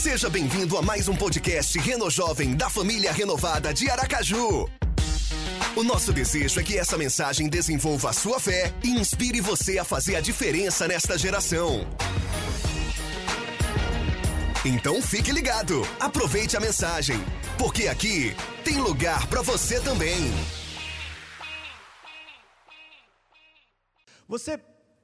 Seja bem-vindo a mais um podcast Reno Jovem da família renovada de Aracaju. O nosso desejo é que essa mensagem desenvolva a sua fé e inspire você a fazer a diferença nesta geração. Então fique ligado, aproveite a mensagem, porque aqui tem lugar para você também. Você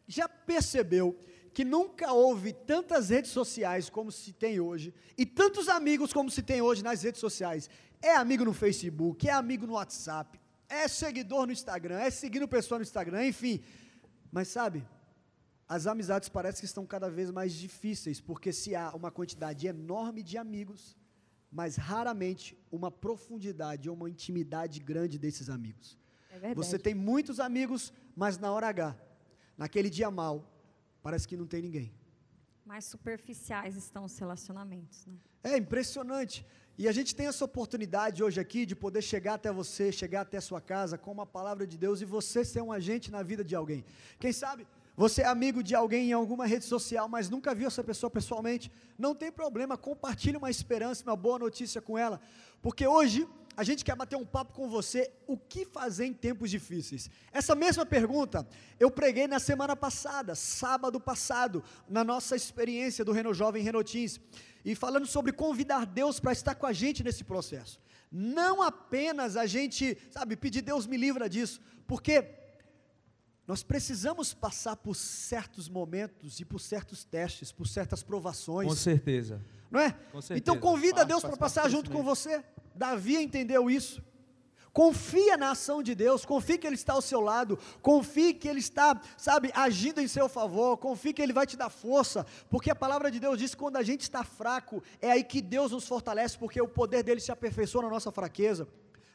já percebeu que nunca houve tantas redes sociais como se tem hoje e tantos amigos como se tem hoje nas redes sociais? É amigo no Facebook, é amigo no WhatsApp, é seguidor no Instagram, é seguindo pessoa no Instagram, enfim. Mas sabe, as amizades parecem que estão cada vez mais difíceis, porque se há uma quantidade enorme de amigos, mas raramente uma profundidade ou uma intimidade grande desses amigos. É. Você tem muitos amigos, mas na hora H, naquele dia mal, parece que não tem ninguém. Mais superficiais estão os relacionamentos, né? É impressionante. E a gente tem essa oportunidade hoje aqui de poder chegar até você, chegar até a sua casa com uma palavra de Deus e você ser um agente na vida de alguém. Quem sabe você é amigo de alguém em alguma rede social, mas nunca viu essa pessoa pessoalmente? Não tem problema, compartilhe uma esperança, uma boa notícia com ela, porque hoje a gente quer bater um papo com você, o que fazer em tempos difíceis? Essa mesma pergunta eu preguei na semana passada, sábado passado, na nossa experiência do Reno Jovem Renotins, e falando sobre convidar Deus para estar com a gente nesse processo. Não apenas a gente, sabe, pedir Deus me livra disso, porque nós precisamos passar por certos momentos e por certos testes, por certas provações. Com certeza. Não é? Com certeza. Então convida Faz- Deus para passar junto com você. Davi entendeu isso. Confia na ação de Deus, confie que Ele está ao seu lado, confie que Ele está, sabe, agindo em seu favor, confie que Ele vai te dar força, porque a palavra de Deus diz que quando a gente está fraco, é aí que Deus nos fortalece, porque o poder dele se aperfeiçoa na nossa fraqueza.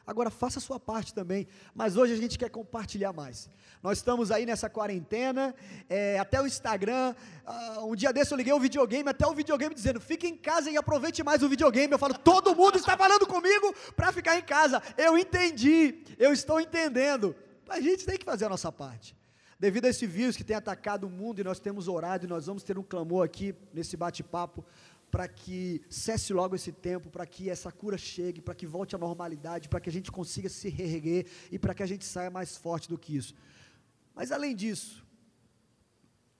Agora faça a sua parte também, mas hoje a gente quer compartilhar mais. Nós estamos aí nessa quarentena, é, até o Instagram. ah, um dia desse eu liguei o videogame, até o videogame dizendo: fique em casa e aproveite mais o videogame. Eu falo: todo mundo está falando comigo para ficar em casa. Eu entendi, eu estou entendendo. A gente tem que fazer a nossa parte. Devido a esse vírus que tem atacado o mundo e nós temos orado e nós vamos ter um clamor aqui nesse bate-papo para que cesse logo esse tempo, para que essa cura chegue, para que volte à normalidade, para que a gente consiga se reerguer e para que a gente saia mais forte do que isso. Mas além disso,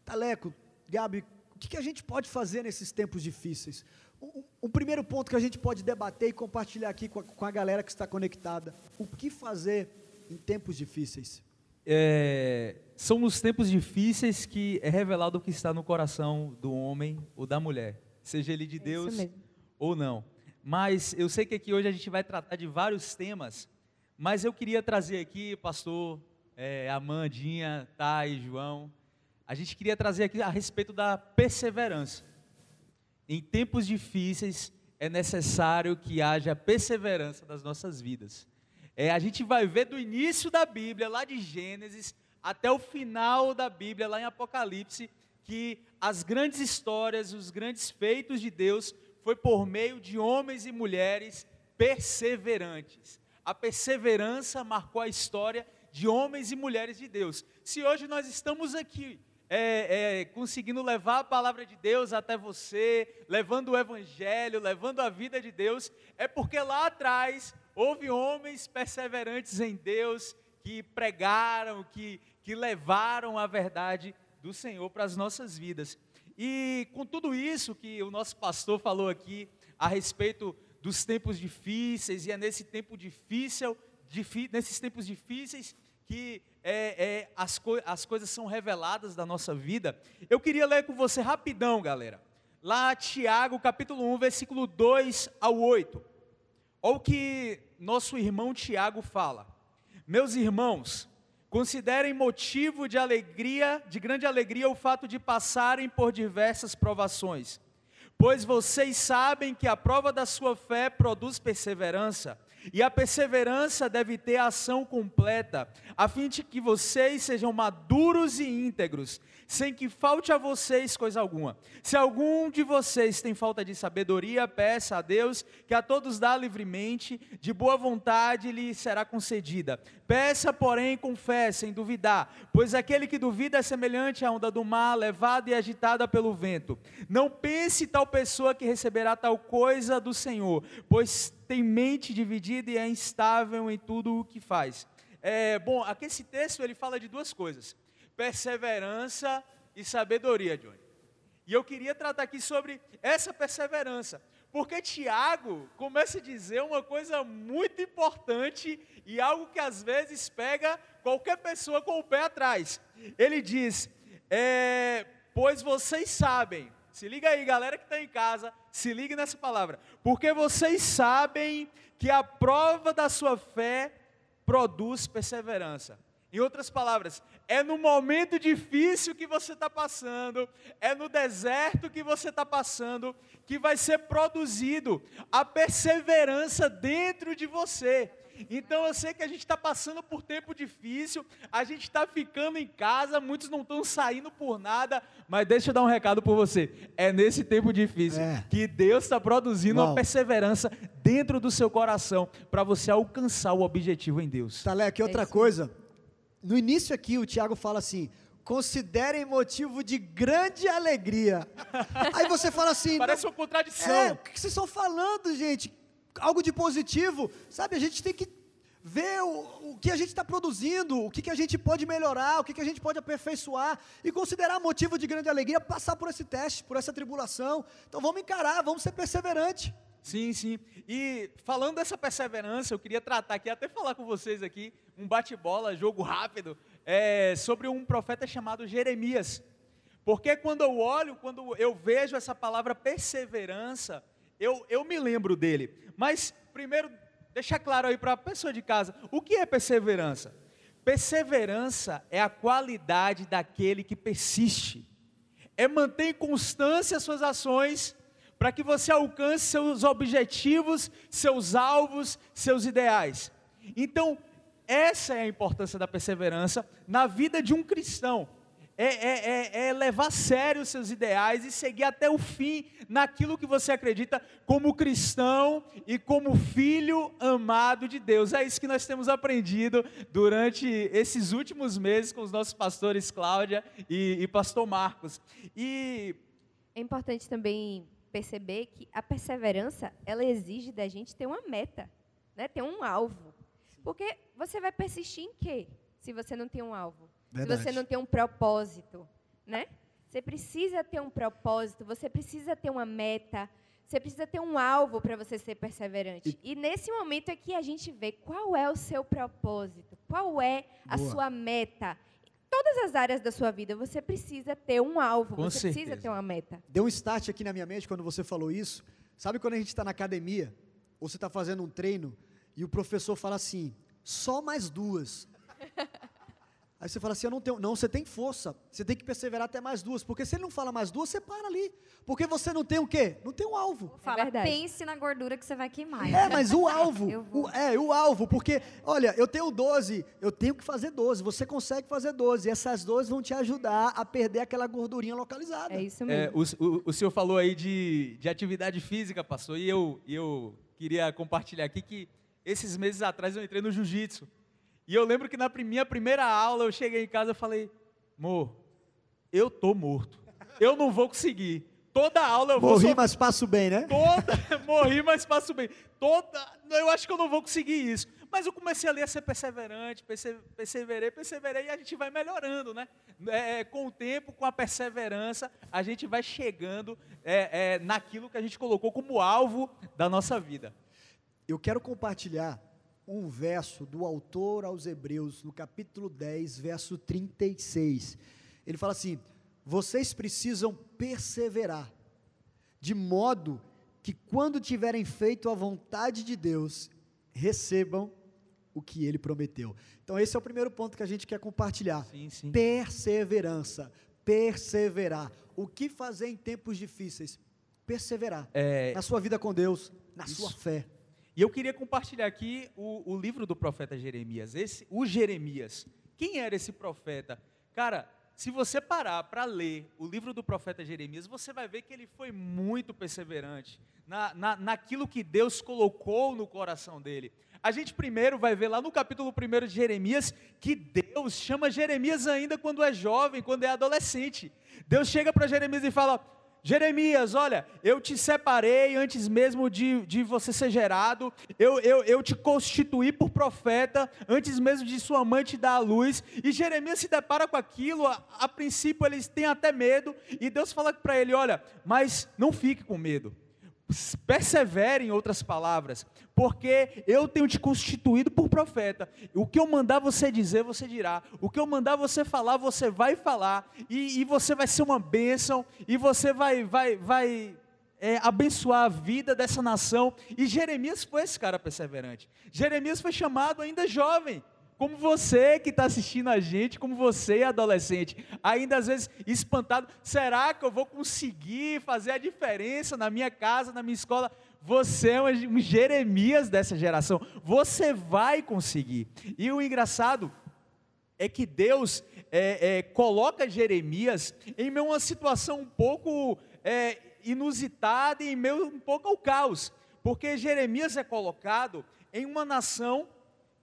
Taleco, Gabi, o que, a gente pode fazer nesses tempos difíceis? Um primeiro ponto que a gente pode debater e compartilhar aqui com a, com a galera que está conectada: o que fazer em tempos difíceis? É, são nos tempos difíceis que é revelado o que está no coração do homem ou da mulher, seja ele de isso Deus ou não. Mas eu sei que aqui hoje a gente vai tratar de vários temas, mas eu queria trazer aqui, pastor, é, Amandinha, Thay, João, a gente queria trazer aqui a respeito da perseverança. Em tempos difíceis é necessário que haja perseverança das nossas vidas. É, a gente vai ver do início da Bíblia, lá de Gênesis, até o final da Bíblia, lá em Apocalipse, que as grandes histórias, os grandes feitos de Deus foi por meio de homens e mulheres perseverantes. A perseverança marcou a história de homens e mulheres de Deus. Se hoje nós estamos aqui é, é, conseguindo levar a palavra de Deus até você, levando o evangelho, levando a vida de Deus, é porque lá atrás houve homens perseverantes em Deus que pregaram, que, que levaram a verdade do Senhor para as nossas vidas. E com tudo isso que o nosso pastor falou aqui a respeito dos tempos difíceis, e é nesse tempo difícil, nesses tempos difíceis que é, é, as, coi- as coisas são reveladas da nossa vida. Eu queria ler com você rapidão, galera. Lá, Tiago, capítulo 1, versículo 2 ao 8. Olha o que nosso irmão Tiago fala. Meus irmãos, considerem motivo de alegria, de grande alegria, o fato de passarem por diversas provações, pois vocês sabem que a prova da sua fé produz perseverança. E a perseverança deve ter ação completa, a fim de que vocês sejam maduros e íntegros, sem que falte a vocês coisa alguma. Se algum de vocês tem falta de sabedoria, peça a Deus, que a todos dá livremente, de boa vontade lhe será concedida. Peça, porém, com fé, sem duvidar, pois aquele que duvida é semelhante à onda do mar, levada e agitada pelo vento. Não pense tal pessoa que receberá tal coisa do Senhor, pois tem mente dividida e é instável em tudo o que faz. É, bom, aqui esse texto ele fala de duas coisas perseverança e sabedoria, Johnny. E eu queria tratar aqui sobre essa perseverança, porque Tiago começa a dizer uma coisa muito importante e algo que às vezes pega qualquer pessoa com o pé atrás. Ele diz: é, Pois vocês sabem, se liga aí, galera que está em casa, se ligue nessa palavra, porque vocês sabem que a prova da sua fé produz perseverança. Em outras palavras, é no momento difícil que você está passando, é no deserto que você está passando, que vai ser produzido a perseverança dentro de você. Então eu sei que a gente está passando por tempo difícil, a gente está ficando em casa, muitos não estão saindo por nada, mas deixa eu dar um recado por você. É nesse tempo difícil É. que Deus está produzindo Uau. uma perseverança dentro do seu coração para você alcançar o objetivo em Deus. Talek, outra É coisa. No início aqui, o Tiago fala assim: considerem motivo de grande alegria. Aí você fala assim: Parece uma contradição. é, o que vocês estão falando, gente? Algo de positivo, sabe? A gente tem que ver o, o que a gente está produzindo, o que, que a gente pode melhorar, o que, que a gente pode aperfeiçoar e considerar motivo de grande alegria passar por esse teste, por essa tribulação. Então vamos encarar, vamos ser perseverantes. Sim, sim. E falando dessa perseverança, eu queria tratar aqui, até falar com vocês aqui, um bate-bola, jogo rápido, é, sobre um profeta chamado Jeremias. Porque quando eu olho, quando eu vejo essa palavra perseverança, eu, eu me lembro dele. Mas, primeiro, deixar claro aí para a pessoa de casa, o que é perseverança? Perseverança é a qualidade daquele que persiste. É manter constância as suas ações para que você alcance seus objetivos, seus alvos, seus ideais. Então, essa é a importância da perseverança na vida de um cristão. É, é- é- é levar a sério os seus ideais e seguir até o fim naquilo que você acredita como cristão e como filho amado de Deus. É isso que nós temos aprendido durante esses últimos meses com os nossos pastores Cláudia e, e pastor Marcos. E É importante também perceber que a perseverança, ela exige da gente ter uma meta, né? ter um alvo. Porque você vai persistir em quê? Se você não tem um alvo. Se Verdade. você não tem um propósito, né? Você precisa ter um propósito, você precisa ter uma meta, você precisa ter um alvo para você ser perseverante. E, nesse momento é que a gente vê qual é o seu propósito, qual é a Boa. sua meta. Em todas as áreas da sua vida, você precisa ter um alvo, Com você precisa certeza. ter uma meta. Deu um start aqui na minha mente quando você falou isso. Sabe quando a gente está na academia, ou você está fazendo um treino, e o professor fala assim, só mais duas. Aí você fala assim, eu não tenho. Não, você tem força. Você tem que perseverar até mais duas. Porque se ele não fala mais duas, você para ali. Porque você não tem o quê? Não tem um alvo. Fala, verdade. pense na gordura que você vai queimar. É, mas o alvo. O- é, o alvo. Porque, olha, eu tenho 12, eu tenho que fazer 12. Você consegue fazer 12. E essas 12 vão te ajudar a perder aquela gordurinha localizada. É isso É, mesmo. o, o- o senhor falou aí de, de atividade física, pastor, e eu, e eu queria compartilhar aqui que esses meses atrás eu entrei no jiu-jitsu. E eu lembro que na minha primeira aula eu cheguei em casa e falei, amor, eu tô morto. Eu não vou conseguir. Toda aula eu vou Morri, mas passo bem, né? Toda, morri, mas passo bem. Toda, eu acho que eu não vou conseguir isso. Mas eu comecei ali a ser perseverante, perse- perseverei, perseverei e a gente vai melhorando, né? É, com o tempo, com a perseverança, a gente vai chegando é, é, naquilo que a gente colocou como alvo da nossa vida. Eu quero compartilhar um verso do autor aos Hebreus, no capítulo 10, verso 36. Ele fala assim: Vocês precisam perseverar, de modo que quando tiverem feito a vontade de Deus, recebam o que ele prometeu. Então, esse é o primeiro ponto que a gente quer compartilhar. Sim, sim. Perseverança, perseverar. O que fazer em tempos difíceis? Perseverar É, na sua vida com Deus, na Isso. sua fé. E eu queria compartilhar aqui o, o livro do profeta Jeremias, esse, o Jeremias. Quem era esse profeta? Cara, se você parar para ler o livro do profeta Jeremias, você vai ver que ele foi muito perseverante na, na, naquilo que Deus colocou no coração dele. A gente primeiro vai ver lá no capítulo 1 de Jeremias que Deus chama Jeremias ainda quando é jovem, quando é adolescente. Deus chega para Jeremias e fala: Jeremias, olha, eu te separei antes mesmo de, de você ser gerado, eu, eu, eu te constituí por profeta antes mesmo de sua mãe te dar a luz. E Jeremias se depara com aquilo, a, a princípio eles têm até medo, e Deus fala para ele: olha, mas não fique com medo persevere em outras palavras, porque eu tenho te constituído por profeta. O que eu mandar você dizer, você dirá. O que eu mandar você falar, você vai falar. E, e você vai ser uma bênção. E você vai, vai, vai é, abençoar a vida dessa nação. E Jeremias foi esse cara perseverante. Jeremias foi chamado ainda jovem como você que está assistindo a gente, como você adolescente, ainda às vezes espantado, será que eu vou conseguir fazer a diferença na minha casa, na minha escola? Você é um Jeremias dessa geração, você vai conseguir. E o engraçado é que Deus é, é, coloca Jeremias em uma situação um pouco é, inusitada e em meio um pouco ao caos, porque Jeremias é colocado em uma nação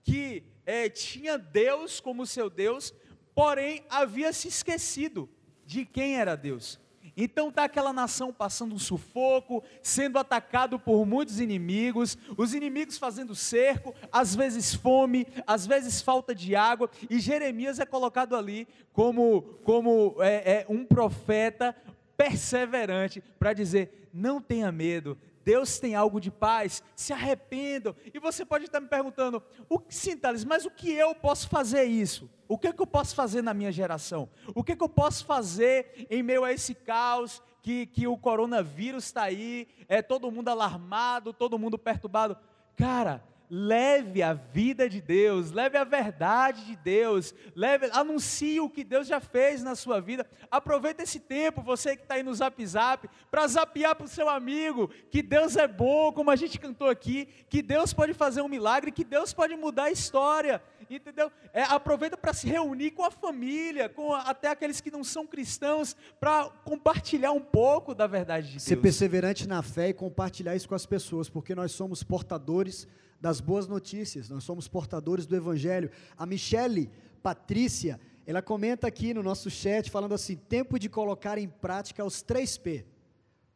que é, tinha Deus como seu Deus, porém havia se esquecido de quem era Deus. Então está aquela nação passando um sufoco, sendo atacado por muitos inimigos, os inimigos fazendo cerco, às vezes fome, às vezes falta de água, e Jeremias é colocado ali como, como é, é, um profeta perseverante para dizer: não tenha medo, Deus tem algo de paz, se arrependam. E você pode estar me perguntando, o, sim, Thales, mas o que eu posso fazer isso? O que, é que eu posso fazer na minha geração? O que, é que eu posso fazer em meio a esse caos que, que o coronavírus está aí, é todo mundo alarmado, todo mundo perturbado? Cara, leve a vida de Deus, leve a verdade de Deus, leve, anuncie o que Deus já fez na sua vida. Aproveite esse tempo, você que está aí no Zap Zap, para zapear para o seu amigo que Deus é bom, como a gente cantou aqui, que Deus pode fazer um milagre, que Deus pode mudar a história, entendeu? É, aproveita para se reunir com a família, com a, até aqueles que não são cristãos, para compartilhar um pouco da verdade de Deus. Ser perseverante na fé e compartilhar isso com as pessoas, porque nós somos portadores das boas notícias, nós somos portadores do Evangelho. A Michele Patrícia, ela comenta aqui no nosso chat, falando assim: tempo de colocar em prática os três P: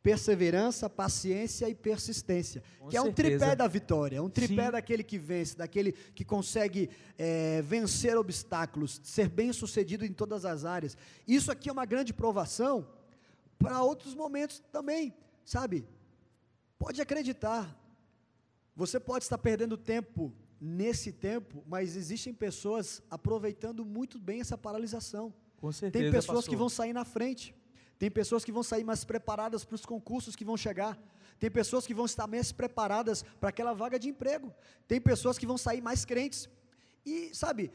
perseverança, paciência e persistência. Com que certeza. é um tripé da vitória, é um tripé Sim. daquele que vence, daquele que consegue é, vencer obstáculos, ser bem sucedido em todas as áreas. Isso aqui é uma grande provação para outros momentos também, sabe? Pode acreditar, você pode estar perdendo tempo nesse tempo, mas existem pessoas aproveitando muito bem essa paralisação. Com certeza. Tem pessoas que vão sair na frente. Tem pessoas que vão sair mais preparadas para os concursos que vão chegar. Tem pessoas que vão estar mais preparadas para aquela vaga de emprego. Tem pessoas que vão sair mais crentes. E, sabe,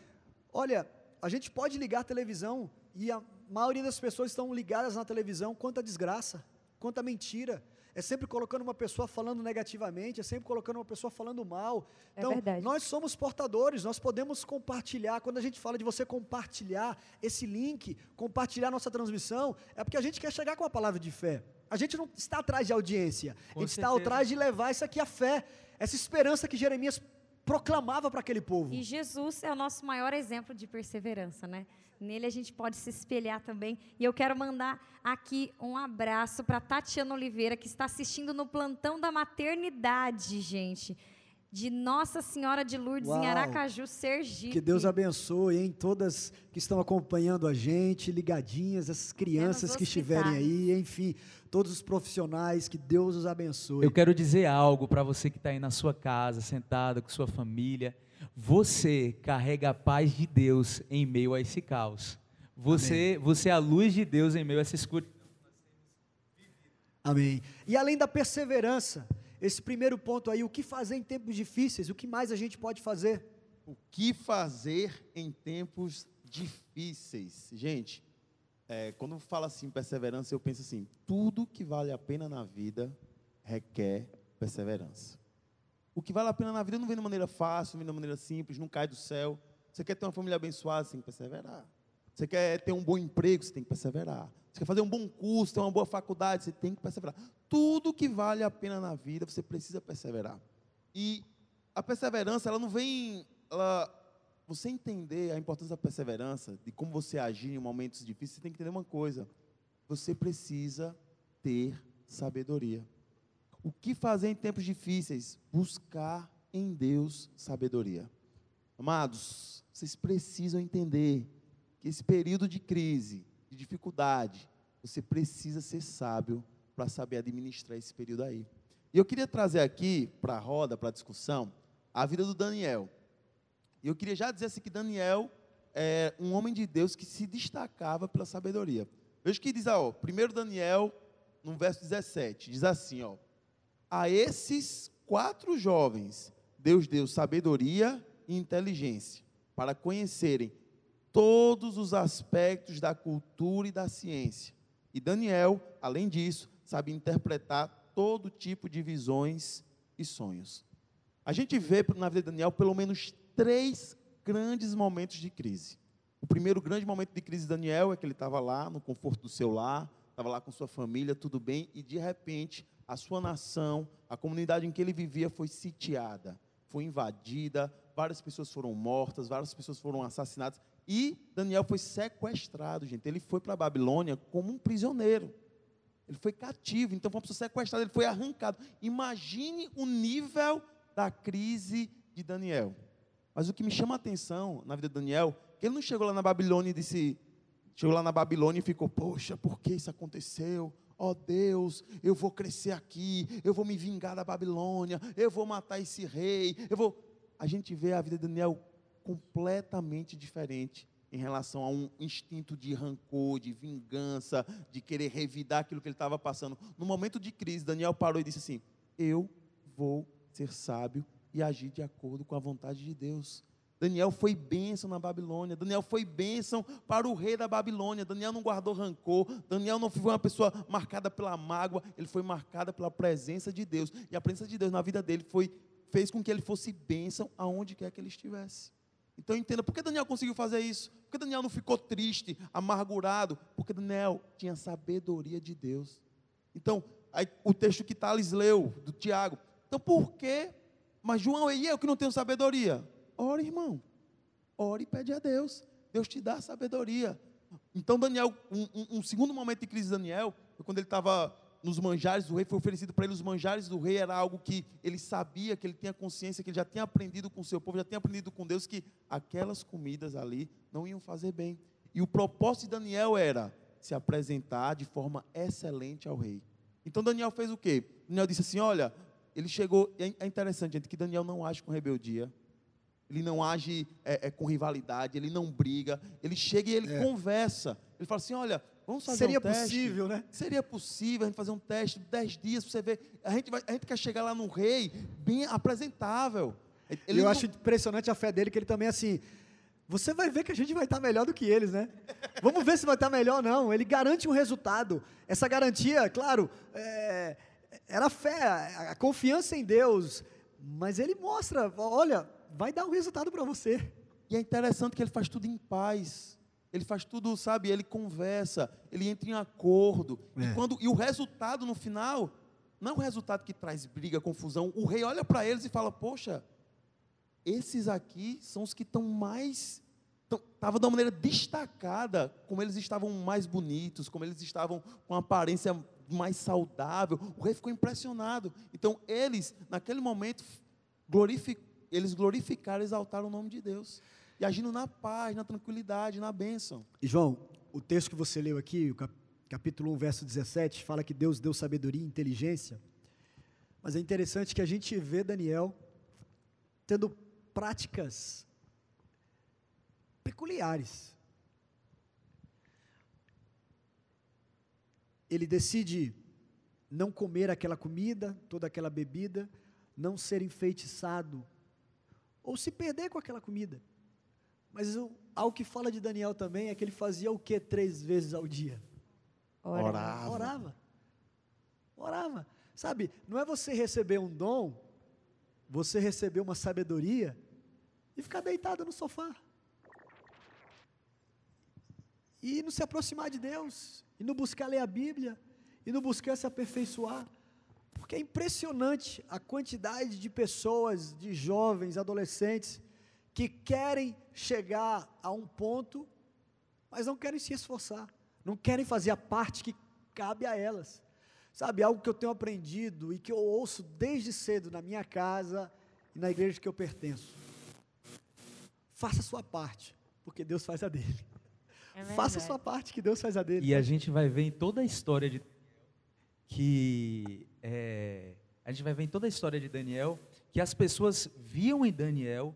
olha, a gente pode ligar a televisão e a maioria das pessoas estão ligadas na televisão quanta desgraça, quanta mentira, é sempre colocando uma pessoa falando negativamente, é sempre colocando uma pessoa falando mal. É então, verdade. nós somos portadores, nós podemos compartilhar. Quando a gente fala de você compartilhar esse link, compartilhar nossa transmissão, é porque a gente quer chegar com a palavra de fé. A gente não está atrás de audiência, com a gente certeza. está atrás de levar isso aqui a fé, essa esperança que Jeremias proclamava para aquele povo. E Jesus é o nosso maior exemplo de perseverança, né? Nele a gente pode se espelhar também. E eu quero mandar aqui um abraço para Tatiana Oliveira, que está assistindo no plantão da maternidade, gente. De Nossa Senhora de Lourdes, Uau. em Aracaju, Sergipe. Que Deus abençoe, hein? Todas que estão acompanhando a gente, ligadinhas, essas crianças que estiverem aí, enfim, todos os profissionais, que Deus os abençoe. Eu quero dizer algo para você que está aí na sua casa, sentado com sua família. Você carrega a paz de Deus em meio a esse caos. Você, você é a luz de Deus em meio a essa escuridão. Amém. E além da perseverança, esse primeiro ponto aí, o que fazer em tempos difíceis? O que mais a gente pode fazer? O que fazer em tempos difíceis? Gente, é, quando fala assim perseverança, eu penso assim: tudo que vale a pena na vida requer perseverança. O que vale a pena na vida não vem de maneira fácil, não vem de maneira simples, não cai do céu. Você quer ter uma família abençoada, você tem que perseverar. Você quer ter um bom emprego, você tem que perseverar. Você quer fazer um bom curso, ter uma boa faculdade, você tem que perseverar. Tudo que vale a pena na vida, você precisa perseverar. E a perseverança, ela não vem. Ela, você entender a importância da perseverança, de como você agir em momentos difíceis, você tem que entender uma coisa. Você precisa ter sabedoria. O que fazer em tempos difíceis? Buscar em Deus sabedoria. Amados, vocês precisam entender que esse período de crise, de dificuldade, você precisa ser sábio para saber administrar esse período aí. E eu queria trazer aqui para a roda, para a discussão, a vida do Daniel. E eu queria já dizer assim que Daniel é um homem de Deus que se destacava pela sabedoria. Veja que diz, ó, primeiro Daniel, no verso 17, diz assim, ó: A esses quatro jovens Deus deu sabedoria e inteligência para conhecerem todos os aspectos da cultura e da ciência. E Daniel, além disso, sabe interpretar todo tipo de visões e sonhos. A gente vê na vida de Daniel pelo menos três grandes momentos de crise. O primeiro grande momento de crise de Daniel é que ele estava lá no conforto do seu lar, estava lá com sua família, tudo bem, e de repente a sua nação, a comunidade em que ele vivia foi sitiada, foi invadida, várias pessoas foram mortas, várias pessoas foram assassinadas, e Daniel foi sequestrado, gente. Ele foi para a Babilônia como um prisioneiro. Ele foi cativo, então foi uma pessoa sequestrada, ele foi arrancado. Imagine o nível da crise de Daniel. Mas o que me chama a atenção na vida de Daniel, que ele não chegou lá na Babilônia e disse, chegou lá na Babilônia e ficou, poxa, por que isso aconteceu? Ó oh Deus, eu vou crescer aqui, eu vou me vingar da Babilônia, eu vou matar esse rei, eu vou. A gente vê a vida de Daniel completamente diferente em relação a um instinto de rancor, de vingança, de querer revidar aquilo que ele estava passando. No momento de crise, Daniel parou e disse assim: Eu vou ser sábio e agir de acordo com a vontade de Deus. Daniel foi bênção na Babilônia, Daniel foi bênção para o rei da Babilônia. Daniel não guardou rancor, Daniel não foi uma pessoa marcada pela mágoa, ele foi marcada pela presença de Deus. E a presença de Deus na vida dele foi fez com que ele fosse bênção aonde quer que ele estivesse. Então entenda, por que Daniel conseguiu fazer isso? Por que Daniel não ficou triste, amargurado? Porque Daniel tinha sabedoria de Deus. Então, aí, o texto que Thales leu, do Tiago. Então, por que? Mas João, e eu que não tenho sabedoria? Ore, irmão. Ore e pede a Deus. Deus te dá sabedoria. Então, Daniel, um, um, um segundo momento de crise de Daniel, quando ele estava nos manjares do rei, foi oferecido para ele os manjares do rei, era algo que ele sabia, que ele tinha consciência, que ele já tinha aprendido com o seu povo, já tinha aprendido com Deus, que aquelas comidas ali não iam fazer bem. E o propósito de Daniel era se apresentar de forma excelente ao rei. Então Daniel fez o quê? Daniel disse assim: Olha, ele chegou. É, é interessante, gente, que Daniel não age com rebeldia, ele não age é, é, com rivalidade, ele não briga, ele chega e ele é. conversa. Ele fala assim: Olha, Vamos fazer Seria um teste. possível, né? Seria possível a gente fazer um teste de 10 dias para você ver. A gente, vai, a gente quer chegar lá no rei bem apresentável. Ele Eu não... acho impressionante a fé dele, que ele também assim. Você vai ver que a gente vai estar melhor do que eles, né? Vamos ver se vai estar melhor ou não. Ele garante um resultado. Essa garantia, claro, é, era a fé, a confiança em Deus. Mas ele mostra, olha, vai dar um resultado para você. E é interessante que ele faz tudo em paz. Ele faz tudo, sabe? Ele conversa, ele entra em acordo. É. E, quando, e o resultado no final, não é o resultado que traz briga, confusão. O rei olha para eles e fala: Poxa, esses aqui são os que estão mais. Estava de uma maneira destacada, como eles estavam mais bonitos, como eles estavam com uma aparência mais saudável. O rei ficou impressionado. Então, eles, naquele momento, glorific, eles glorificaram exaltaram o nome de Deus e agindo na paz, na tranquilidade, na bênção. E João, o texto que você leu aqui, o capítulo 1, verso 17, fala que Deus deu sabedoria e inteligência. Mas é interessante que a gente vê Daniel tendo práticas peculiares. Ele decide não comer aquela comida, toda aquela bebida, não ser enfeitiçado, ou se perder com aquela comida. Mas o, algo que fala de Daniel também é que ele fazia o que três vezes ao dia? Orava. Orava. Orava. Sabe, não é você receber um dom você receber uma sabedoria e ficar deitado no sofá. E não se aproximar de Deus, e não buscar ler a Bíblia, e não buscar se aperfeiçoar. Porque é impressionante a quantidade de pessoas, de jovens, adolescentes, que querem chegar a um ponto, mas não querem se esforçar, não querem fazer a parte que cabe a elas. Sabe, algo que eu tenho aprendido e que eu ouço desde cedo na minha casa e na igreja que eu pertenço. Faça a sua parte, porque Deus faz a dele. É Faça a sua parte, que Deus faz a dele. E a gente vai ver em toda a história de que é, a gente vai ver em toda a história de Daniel que as pessoas viam em Daniel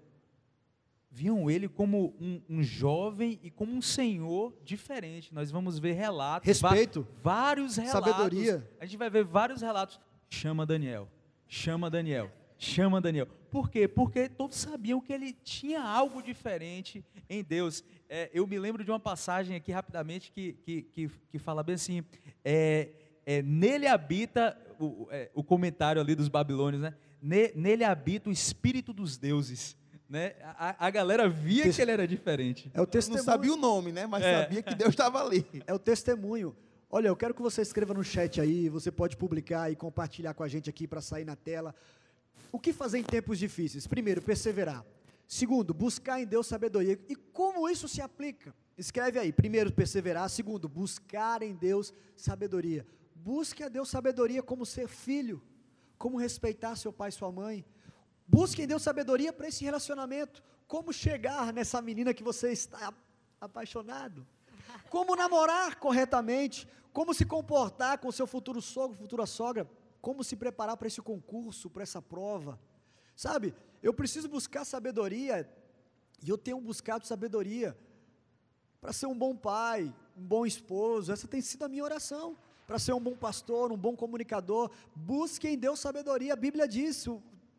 viam ele como um, um jovem e como um senhor diferente. Nós vamos ver relatos, Respeito. vários relatos. Sabedoria. A gente vai ver vários relatos. Chama Daniel, chama Daniel, chama Daniel. Por quê? Porque todos sabiam que ele tinha algo diferente em Deus. É, eu me lembro de uma passagem aqui rapidamente que, que, que, que fala bem assim: é, é, nele habita, o, é, o comentário ali dos babilônios, né? Ne- nele habita o espírito dos deuses. Né? A, a galera via Tes- que ele era diferente. É o Não testemunho. sabia o nome, né? Mas É. sabia que Deus estava ali. É o testemunho. Olha, eu quero que você escreva no chat aí, você pode publicar e compartilhar com a gente aqui para sair na tela. O que fazer em tempos difíceis? Primeiro, perseverar. Segundo, buscar em Deus sabedoria. E como isso se aplica? Escreve aí. Primeiro, perseverar. Segundo, buscar em Deus sabedoria. Busque a Deus sabedoria como ser filho, como respeitar seu pai e sua mãe. Busque em Deus sabedoria para esse relacionamento. Como chegar nessa menina que você está apaixonado. Como namorar corretamente. Como se comportar com seu futuro sogro, futura sogra. Como se preparar para esse concurso, para essa prova. Sabe, eu preciso buscar sabedoria. E eu tenho buscado sabedoria para ser um bom pai, um bom esposo. Essa tem sido a minha oração. Para ser um bom pastor, um bom comunicador. Busque em Deus sabedoria. A Bíblia diz,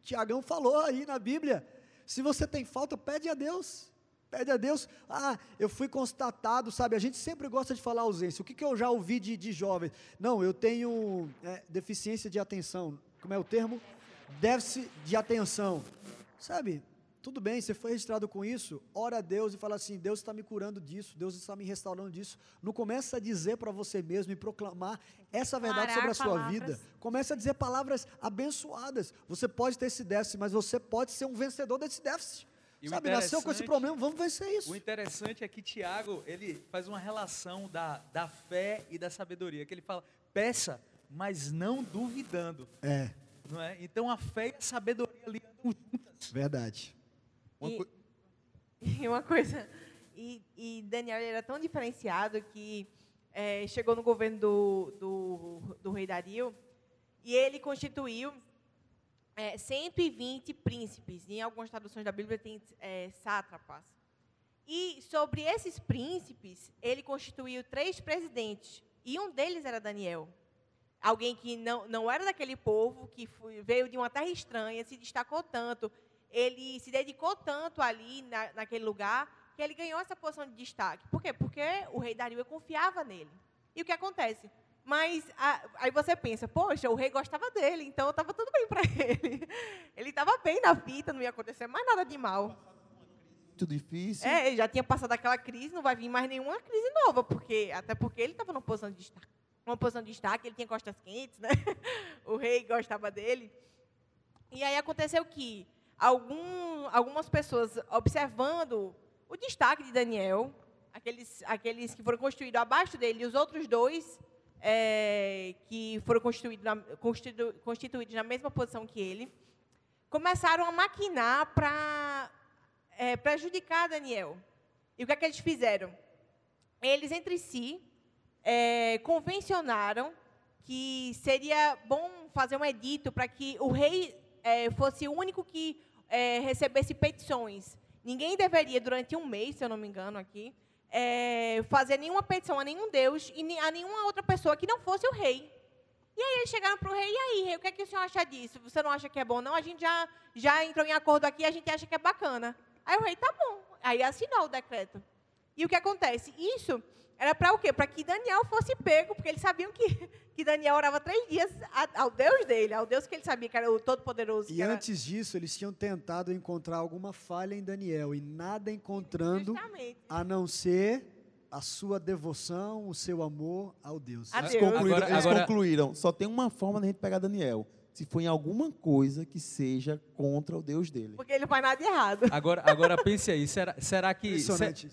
Tiagão falou aí na Bíblia. Se você tem falta, pede a Deus. Pede a Deus. Ah, eu fui constatado, sabe? A gente sempre gosta de falar ausência. O que, que eu já ouvi de, de jovens? Não, eu tenho é, deficiência de atenção. Como é o termo? Déficit de atenção. Sabe? Tudo bem, você foi registrado com isso, ora a Deus e fala assim: Deus está me curando disso, Deus está me restaurando disso. Não começa a dizer para você mesmo e proclamar essa verdade sobre a sua palavras. vida. Comece a dizer palavras abençoadas. Você pode ter esse déficit, mas você pode ser um vencedor desse déficit. E Sabe, nasceu com esse problema, vamos vencer isso. O interessante é que Tiago, ele faz uma relação da, da fé e da sabedoria, que ele fala, peça, mas não duvidando, É, não é? Então a fé e a sabedoria ali andam juntas. verdade. Uma E- coi- E uma coisa. E, e Daniel era tão diferenciado que eh, chegou no governo do, do, do rei Dario e ele constituiu eh, 120 príncipes. Em algumas traduções da Bíblia tem eh, sátrapas. E sobre esses príncipes, ele constituiu três presidentes. E um deles era Daniel. Alguém que não, não era daquele povo, que foi- veio de uma terra estranha, se destacou tanto, ele se dedicou tanto ali na, naquele lugar, que ele ganhou essa posição de destaque. Por quê? Porque o rei Dario confiava nele. E o que acontece? Mas a- aí você pensa, poxa, o rei gostava dele, então estava tudo bem para ele. Ele estava bem na vida, não ia acontecer mais nada de mal. Muito difícil. É, ele já tinha passado aquela crise, não vai vir mais nenhuma crise nova, porque até porque ele estava numa posição de destaque, uma posição de destaque, ele tinha costas quentes, né? O rei gostava dele. E aí aconteceu que algum, algumas pessoas observando o destaque de Daniel, aqueles, aqueles que foram construídos abaixo dele, e os outros dois é, que foram constituídos na, constitu- constituídos na mesma posição que ele, começaram a maquinar para é, prejudicar Daniel. E o que é que eles fizeram? Eles, entre si, é, convencionaram que seria bom fazer um edito para que o rei é, fosse o único que é, recebesse petições. Ninguém deveria, durante um mês, se eu não me engano aqui, é, fazer nenhuma petição a nenhum deus e a nenhuma outra pessoa que não fosse o rei. E aí eles chegaram para o rei, e aí, rei, o que, é que o senhor acha disso? Você não acha que é bom, não? A gente já, já entrou em acordo aqui, a gente acha que é bacana. Aí o rei, tá bom. Aí assinou o decreto. E o que acontece? Isso Era para o quê? Para que Daniel fosse pego, porque eles sabiam que, que Daniel orava três dias ao Deus dele, ao Deus que ele sabia que era o Todo-Poderoso. E era- antes disso, eles tinham tentado encontrar alguma falha em Daniel e nada encontrando Justamente. a não ser a sua devoção, o seu amor ao Deus. A Eles concluíram, Agora- eles agora- concluíram, só tem uma forma de a gente pegar Daniel. Se for em alguma coisa que seja contra o Deus dele. Porque ele não faz nada de errado. Agora, agora pense aí, será, será que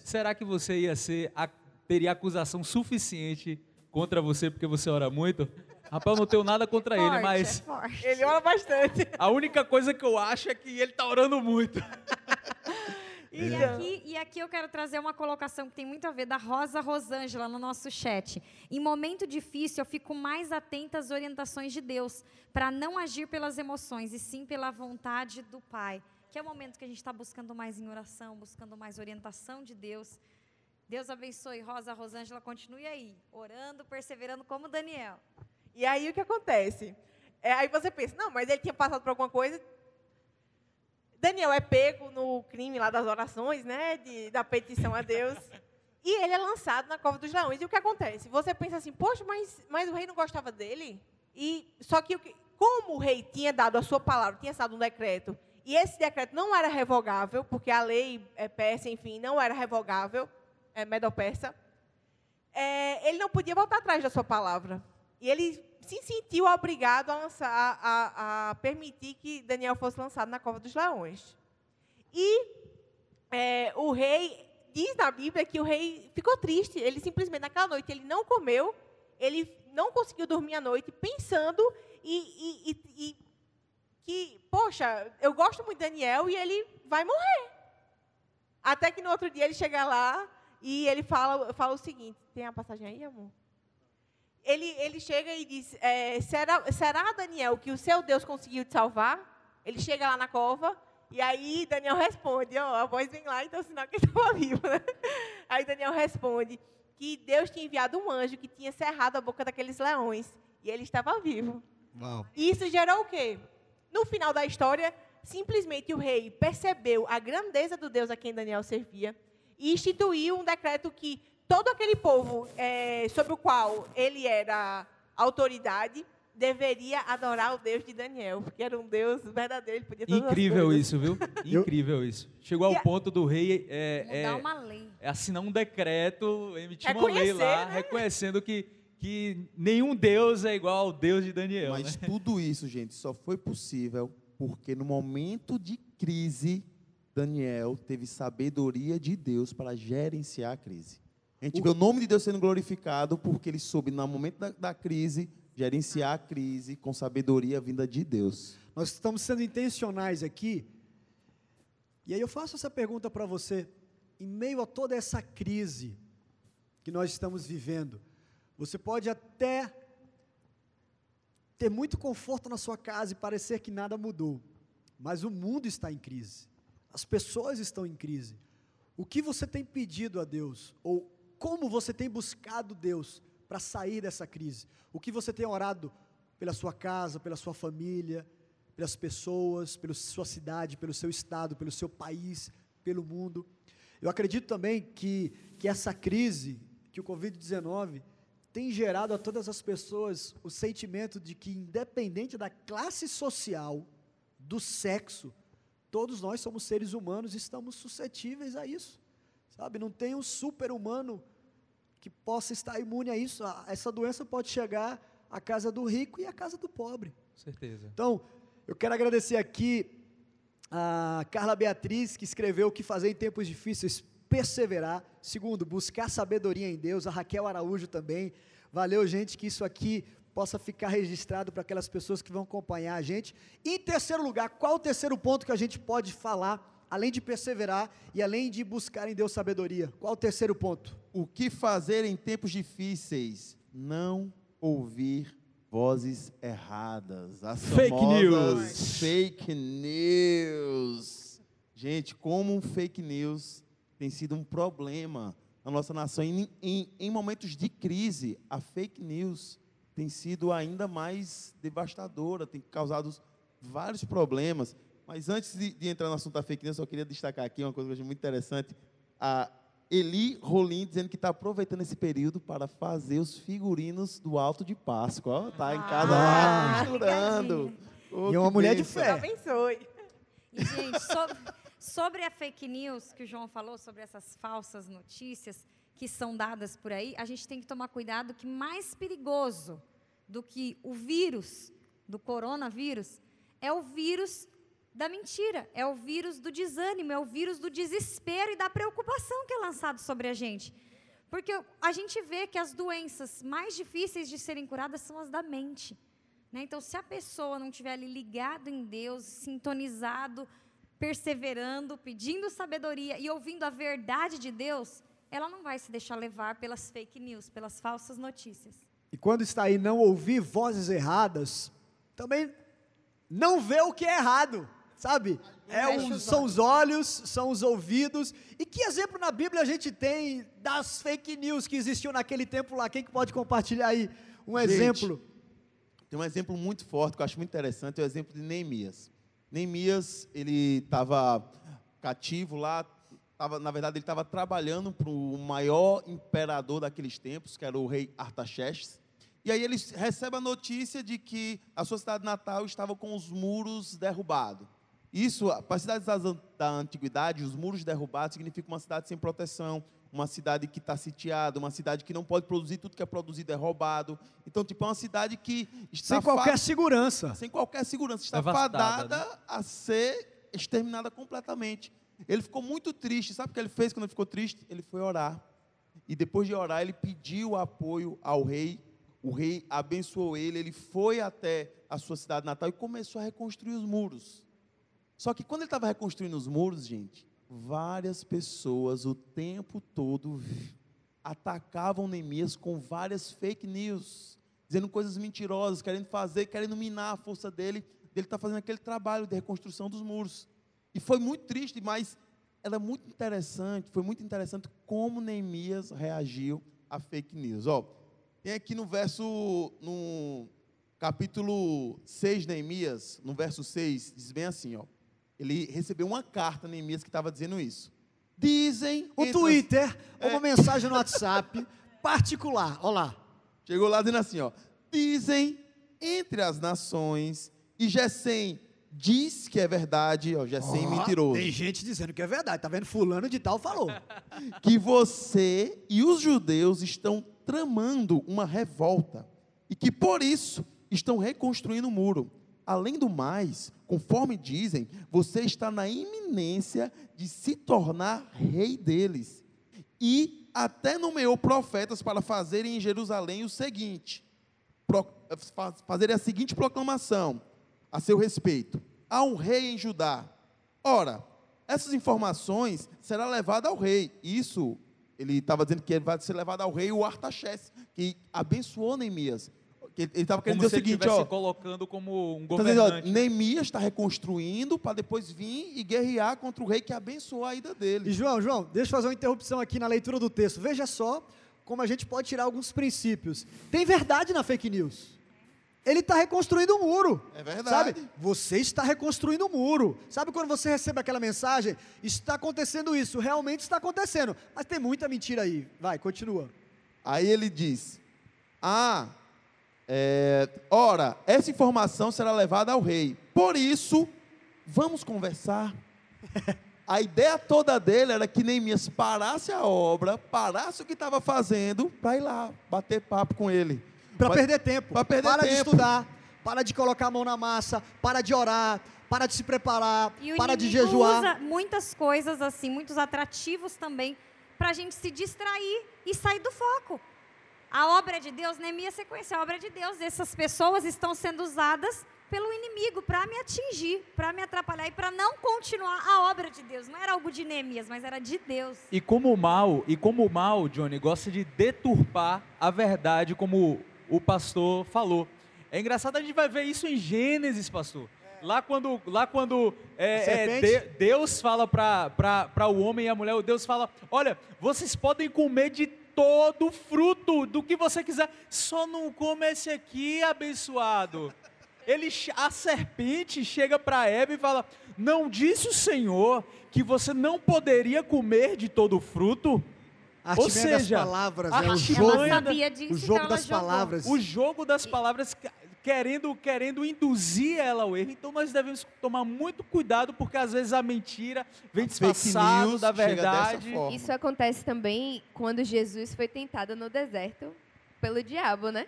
será que você ia ser a- teria acusação suficiente contra você porque você ora muito? Rapaz, eu não tenho nada contra ele, Forte, mas é forte. Ele ora bastante. a única coisa que eu acho é que ele tá orando muito. E Então, aqui, e aqui eu quero trazer uma colocação que tem muito a ver da Rosa Rosângela no nosso chat. Em momento difícil, eu fico mais atenta às orientações de Deus, para não agir pelas emoções, e sim pela vontade do Pai. Que é o momento que a gente está buscando mais em oração, buscando mais orientação de Deus. Deus abençoe, Rosa Rosângela, continue aí, orando, perseverando como Daniel. E aí o que acontece? É, aí você pensa, não, mas ele tinha passado por alguma coisa. Daniel é pego no crime lá das orações, né? de- da petição a Deus. E ele é lançado na cova dos leões. E o que acontece? Você pensa assim, poxa, mas, mas o rei não gostava dele? E só que como o rei tinha dado a sua palavra, tinha dado um decreto, e esse decreto não era revogável, porque a lei é, persa, enfim, não era revogável, é medo-persa, é, ele não podia voltar atrás da sua palavra. E ele se sentiu obrigado a, lançar, a, a- a permitir que Daniel fosse lançado na cova dos leões. E é, o rei, diz na Bíblia que o rei ficou triste. Ele simplesmente, naquela noite, ele não comeu, ele não conseguiu dormir à noite, pensando e, e- e- e que, poxa, eu gosto muito de Daniel e ele vai morrer. Até que no outro dia ele chega lá e ele fala, fala o seguinte: tem a passagem aí, amor? Ele, ele chega e diz: é, será, será, Daniel, que o seu Deus conseguiu te salvar? Ele chega lá na cova e aí Daniel responde: ó, a voz vem lá, então sinal que ele estava vivo. Né? Aí Daniel responde que Deus tinha enviado um anjo que tinha cerrado a boca daqueles leões e ele estava vivo. Uau. E isso gerou o quê? No final da história, simplesmente o rei percebeu a grandeza do Deus a quem Daniel servia e instituiu um decreto que todo aquele povo eh, sobre o qual ele era autoridade deveria adorar o Deus de Daniel, porque era um Deus verdadeiro, ele podia Incrível isso, viu? Incrível isso. Chegou ao E ponto do rei é, é, uma lei. é assinar um decreto, emitir uma lei lá, né? reconhecendo que, que nenhum Deus é igual ao Deus de Daniel. Mas né? tudo isso, gente, só foi possível porque no momento de crise, Daniel teve sabedoria de Deus para gerenciar a crise. A gente vê o nome de Deus sendo glorificado porque ele soube, no momento da, da crise, gerenciar a crise com sabedoria vinda de Deus. Nós estamos sendo intencionais aqui. E aí eu faço essa pergunta para você. Em meio a toda essa crise que nós estamos vivendo, você pode até ter muito conforto na sua casa e parecer que nada mudou, mas o mundo está em crise. As pessoas estão em crise. O que você tem pedido a Deus ou como você tem buscado Deus para sair dessa crise? O que você tem orado pela sua casa, pela sua família, pelas pessoas, pela sua cidade, pelo seu estado, pelo seu país, pelo mundo? Eu acredito também que, que essa crise, que o Covid-19 tem gerado a todas as pessoas o sentimento de que, independente da classe social, do sexo, todos nós somos seres humanos e estamos suscetíveis a isso. Sabe? Não tem um super-humano que possa estar imune a isso. A- Essa doença pode chegar à casa do rico e à casa do pobre. Com certeza. Então, eu quero agradecer aqui a Carla Beatriz, que escreveu o que fazer em tempos difíceis, perseverar. Segundo, buscar sabedoria em Deus. A Raquel Araújo também. Valeu, gente, que isso aqui possa ficar registrado para aquelas pessoas que vão acompanhar a gente. E em terceiro lugar, qual o terceiro ponto que a gente pode falar, além de perseverar e além de buscar em Deus sabedoria? Qual o terceiro ponto? O que fazer em tempos difíceis? Não ouvir vozes erradas. As Fake news. Fake news. Gente, como um fake news tem sido um problema na nossa nação. Em, em, em momentos de crise, a fake news tem sido ainda mais devastadora, tem causado vários problemas. Mas antes de, de entrar no assunto da fake news, eu só queria destacar aqui uma coisa que eu achei muito interessante. A, Eli Rolim dizendo que está aproveitando esse período para fazer os figurinos do Alto de Páscoa. Ó, tá em casa lá Ah, costurando. Ô, E é uma mulher de fé. Abençoe. E, gente, sobre, sobre a fake news que o João falou, sobre essas falsas notícias que são dadas por aí, a gente tem que tomar cuidado que mais perigoso do que o vírus, do coronavírus, é o vírus da mentira, é o vírus do desânimo, é o vírus do desespero e da preocupação que é lançado sobre a gente. Porque a gente vê que as doenças mais difíceis de serem curadas são as da mente. né? Então, se a pessoa não estiver ali ligado em Deus, sintonizado, perseverando, pedindo sabedoria e ouvindo a verdade de Deus, ela não vai se deixar levar pelas fake news, pelas falsas notícias. E quando está aí não ouvir vozes erradas, também não vê o que é errado, sabe? É os são os olhos, são os ouvidos. E que exemplo na Bíblia a gente tem das fake news que existiam naquele tempo lá? Quem que pode compartilhar aí um Gente, exemplo? Tem um exemplo muito forte que eu acho muito interessante, é o exemplo de Neemias. Neemias, ele estava cativo lá, tava, na verdade ele estava trabalhando para o maior imperador daqueles tempos, que era o rei Artaxerxes. E aí ele recebe a notícia de que a sua cidade natal estava com os muros derrubados. Isso, para as cidades da antiguidade, os muros derrubados significa uma cidade sem proteção, uma cidade que está sitiada, uma cidade que não pode produzir tudo que é produzido é roubado. Então, tipo, é uma cidade que está Sem qualquer fa- segurança. sem qualquer segurança, está Devastada, fadada a ser exterminada completamente. Ele ficou muito triste. Sabe o que ele fez quando ele ficou triste? Ele foi orar. E depois de orar, ele pediu apoio ao rei. O rei abençoou ele. Ele foi até a sua cidade natal e começou a reconstruir os muros. Só que quando ele estava reconstruindo os muros, gente, várias pessoas o tempo todo atacavam Neemias com várias fake news, dizendo coisas mentirosas, querendo fazer, querendo minar a força dele, dele estar fazendo aquele trabalho de reconstrução dos muros. E foi muito triste, mas era muito interessante, foi muito interessante como Neemias reagiu a fake news. Ó, tem aqui no verso, no capítulo 6 de Neemias, no verso 6, diz bem assim, ó. Ele recebeu uma carta, Neemias, que estava dizendo isso. Dizem. O entre as- Twitter, ou É. uma mensagem no WhatsApp particular. Olha lá. Chegou lá dizendo assim, ó. Dizem entre as nações, e Gessém diz que é verdade, ó, Gessém Ó, mentiroso, Tem gente dizendo que é verdade. Tá vendo? Fulano de tal falou. que você e os judeus estão tramando uma revolta, e que por isso estão reconstruindo o muro. Além do mais, conforme dizem, você está na iminência de se tornar rei deles. E até nomeou profetas para fazerem em Jerusalém o seguinte: pro, fazerem a seguinte proclamação a seu respeito: há um rei em Judá. Ora, essas informações será levada ao rei. Isso, ele estava dizendo que ele vai ser levado ao rei o Artaxerxes, que abençoou Neemias. Ele estava querendo Como dizer se o ele seguinte, estivesse ó. colocando como um ó, governante. Neemias está reconstruindo para depois vir e guerrear contra o rei que abençoou a ida E dele. João, João, deixa eu fazer uma interrupção aqui na leitura do texto. Veja só como a gente pode tirar alguns princípios. Tem verdade na fake news. Ele está reconstruindo o muro. É verdade. Sabe? Você está reconstruindo o muro. Sabe quando você recebe aquela mensagem? Está acontecendo isso, realmente está acontecendo. Mas tem muita mentira aí. Vai, continua. Aí ele diz: Ah, é, ora, essa informação será levada ao rei. Por isso, vamos conversar. A ideia toda dele era que Neemias parasse a obra, parasse o que estava fazendo, para ir lá bater papo com ele. Para perder tempo. pra perder para de tempo. estudar. Para de colocar a mão na massa. Para de orar. Para de se preparar. E o Para de inimigo jejuar. usa muitas coisas assim, muitos atrativos também, para a gente se distrair e sair do foco. A obra de Deus, Neemias, você conhece a obra de Deus, essas pessoas estão sendo usadas pelo inimigo para me atingir, para me atrapalhar e para não continuar a obra de Deus. Não era algo de Neemias, mas era de Deus. E como o mal, e como o mal, Johnny, gosta de deturpar a verdade, como o pastor falou. É engraçado, a gente vai ver isso em Gênesis, pastor. Lá quando, lá quando é, é? De- Deus fala para o homem e a mulher, Deus fala: olha, vocês podem comer de todo fruto do que você quiser, só não come esse aqui, abençoado. Ele, a serpente chega para Eva e fala: Não disse o Senhor que você não poderia comer de todo o fruto? A Ou das seja, palavras, a né? o jogo, Ela da- sabia disso, o então jogo ela das jogou. palavras. O jogo das palavras querendo, querendo induzir ela ao erro. Então nós devemos tomar muito cuidado, porque às vezes a mentira vem news da verdade. Isso acontece também quando Jesus foi tentado no deserto pelo diabo, né?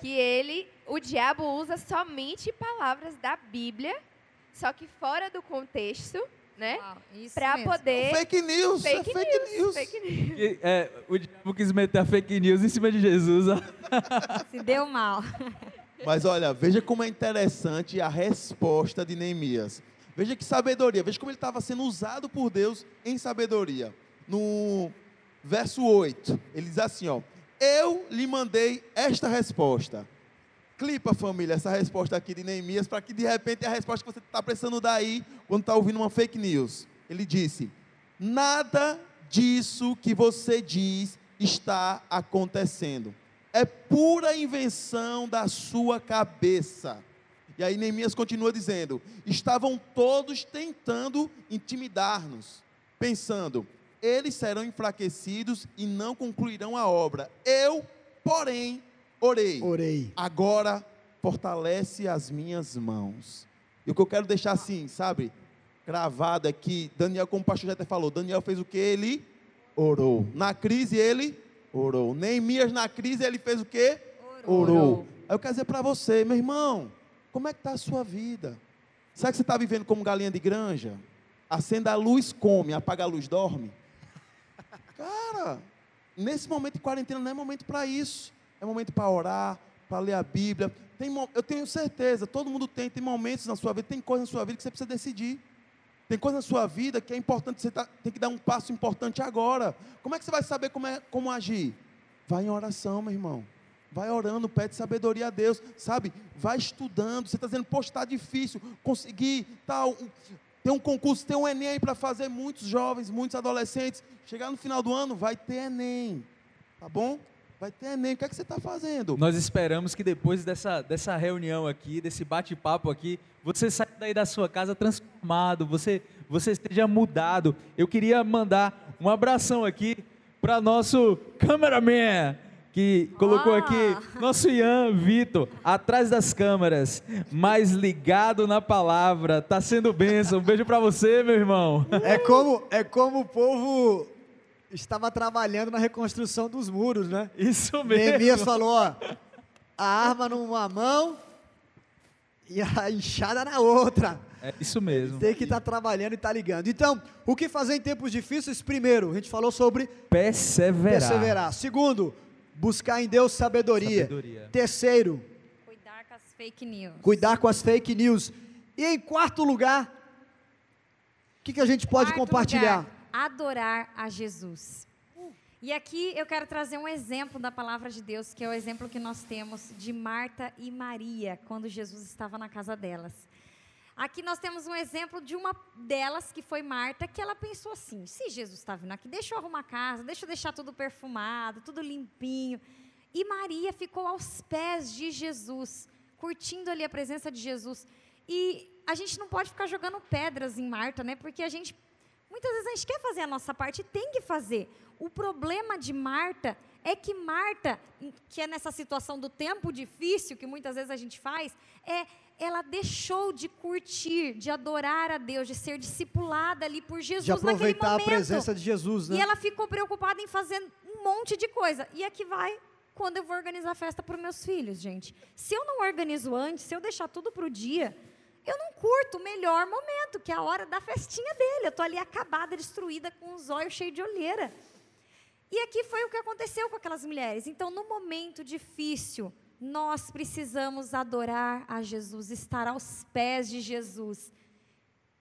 Que ele, o diabo usa somente palavras da Bíblia, só que fora do contexto, né? Isso Para mesmo. poder Fake news, fake, é fake news. fake news. E, é, o diabo quis meter a fake news em cima de Jesus. ó. Se deu mal. Mas olha, veja como é interessante a resposta de Neemias. Veja que sabedoria, veja como ele estava sendo usado por Deus em sabedoria. No verso 8, ele diz assim: ó, Eu lhe mandei esta resposta. Clipa, família, essa resposta aqui de Neemias, para que de repente a resposta que você está precisando dar aí quando está ouvindo uma fake news. Ele disse: Nada disso que você diz está acontecendo. É pura invenção da sua cabeça. E aí Neemias continua dizendo: Estavam todos tentando intimidar-nos, pensando, eles serão enfraquecidos e não concluirão a obra. Eu, porém, orei. Orei. Agora fortalece as minhas mãos. E o que eu quero deixar assim, sabe, gravado é que Daniel, como o pastor já até falou, Daniel fez o que? Ele orou. Na crise ele orou. Neemias na crise ele fez o que? Orou. Aí eu quero dizer para você, meu irmão, como é que está a sua vida? Será que você está vivendo como galinha de granja? Acenda a luz, come, apaga a luz, dorme? Cara, nesse momento de quarentena não é momento para isso. É momento para orar, para ler a Bíblia. Tem, eu tenho certeza, todo mundo tem, tem momentos na sua vida, tem coisas na sua vida que você precisa decidir. Tem coisa na sua vida que é importante, você tá- tem que dar um passo importante agora. Como é que você vai saber como, é, como agir? Vai em oração, meu irmão. Vai orando, pede sabedoria a Deus, sabe? Vai estudando. Você está dizendo, poxa, está difícil conseguir tal. Tem um concurso, tem um Enem para fazer. Muitos jovens, muitos adolescentes. Chegar no final do ano, vai ter Enem. Tá bom? Vai ter Enem. O que é que você está fazendo? Nós esperamos que depois dessa, dessa reunião aqui, desse bate-papo aqui, você saia daí da sua casa transformado, você, você esteja mudado. Eu queria mandar um abração aqui para nosso cameraman, que colocou Ah. aqui, nosso Ian Vitor, atrás das câmeras, mais ligado na palavra, tá sendo bênção. Um beijo para você, meu irmão. É como, é como o povo estava trabalhando na reconstrução dos muros, né? Isso mesmo. Neemias falou, ó, a arma numa mão e a enxada na outra. É isso mesmo. Tem que estar trabalhando e estar ligando. Então, o que fazer em tempos difíceis? Primeiro, a gente falou sobre Perseverar. perseverar. Segundo, buscar em Deus sabedoria. Sabedoria. Terceiro, Cuidar com as fake news. cuidar com as fake news. E em quarto lugar, o que, que a gente pode Quarto compartilhar? lugar, adorar a Jesus. E aqui eu quero trazer um exemplo da palavra de Deus, que é o exemplo que nós temos de Marta e Maria, quando Jesus estava na casa delas. Aqui nós temos um exemplo de uma delas, que foi Marta, que ela pensou assim: se Jesus está vindo aqui, deixa eu arrumar a casa, deixa eu deixar tudo perfumado, tudo limpinho. E Maria ficou aos pés de Jesus, curtindo ali a presença de Jesus. E a gente não pode ficar jogando pedras em Marta, né? Porque a gente Muitas vezes a gente quer fazer a nossa parte e tem que fazer. O problema de Marta é que Marta, que é nessa situação do tempo difícil que muitas vezes a gente faz, é ela deixou de curtir, de adorar a Deus, de ser discipulada ali por Jesus De naquele aproveitar a presença de Jesus, né? E ela ficou preocupada em fazer um monte de coisa. E aqui vai quando eu vou organizar a festa para os meus filhos, gente. Se eu não organizo antes, se eu deixar tudo para o dia, eu não curto o melhor momento, que é a hora da festinha dele. Eu estou ali acabada, destruída, com os olhos cheios de olheira. E aqui foi o que aconteceu com aquelas mulheres. Então, no momento difícil, nós precisamos adorar a Jesus, estar aos pés de Jesus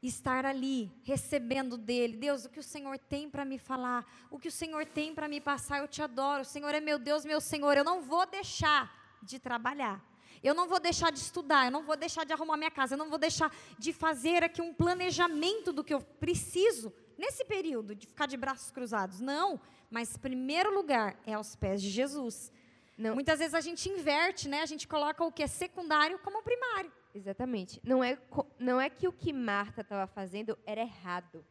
estar ali, recebendo dele. Deus, o que o Senhor tem para me falar, o que o Senhor tem para me passar, eu te adoro. O Senhor é meu Deus, meu Senhor. Eu não vou deixar de trabalhar. Eu não vou deixar de estudar, eu não vou deixar de arrumar minha casa, eu não vou deixar de fazer aqui um planejamento do que eu preciso nesse período, de ficar de braços cruzados. Não, mas primeiro lugar é aos pés de Jesus. Não. Muitas vezes a gente inverte, né? A gente coloca o que é secundário como primário. Exatamente. Não é, não é que o que Marta estava fazendo era errado.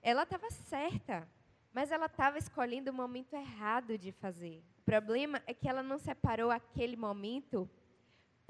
Ela estava certa. mas ela estava escolhendo o momento errado de fazer. O problema é que ela não separou aquele momento